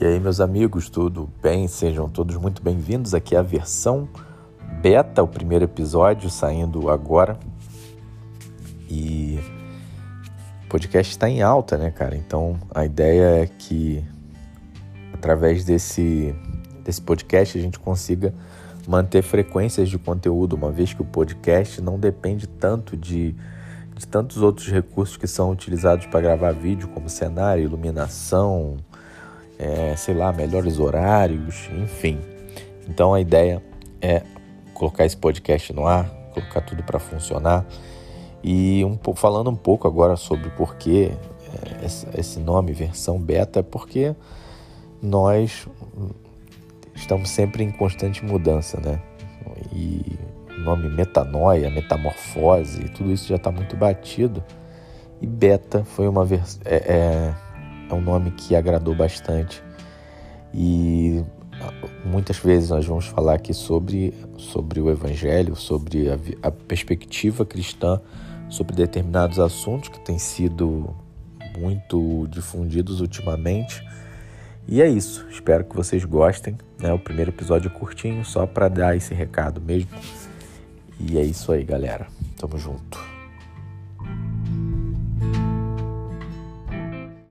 E aí, meus amigos, tudo bem? Sejam todos muito bem-vindos. Aqui é a versão beta, o primeiro episódio saindo agora. E o podcast está em alta, né, cara? Então a ideia é que através desse, desse podcast a gente consiga manter frequências de conteúdo, uma vez que o podcast não depende tanto de, de tantos outros recursos que são utilizados para gravar vídeo, como cenário, iluminação é, sei lá, melhores horários, enfim. Então a ideia é colocar esse podcast no ar, colocar tudo para funcionar e um, falando um pouco agora sobre por que é, esse nome versão beta é porque nós estamos sempre em constante mudança, né? E o nome metanoia, metamorfose, tudo isso já está muito batido. E beta foi uma versão. É, é, é um nome que agradou bastante e muitas vezes nós vamos falar aqui sobre, sobre o Evangelho, sobre a, a perspectiva cristã sobre determinados assuntos que têm sido muito difundidos ultimamente. E é isso, espero que vocês gostem. Né? O primeiro episódio é curtinho, só para dar esse recado mesmo. E é isso aí, galera. Tamo junto.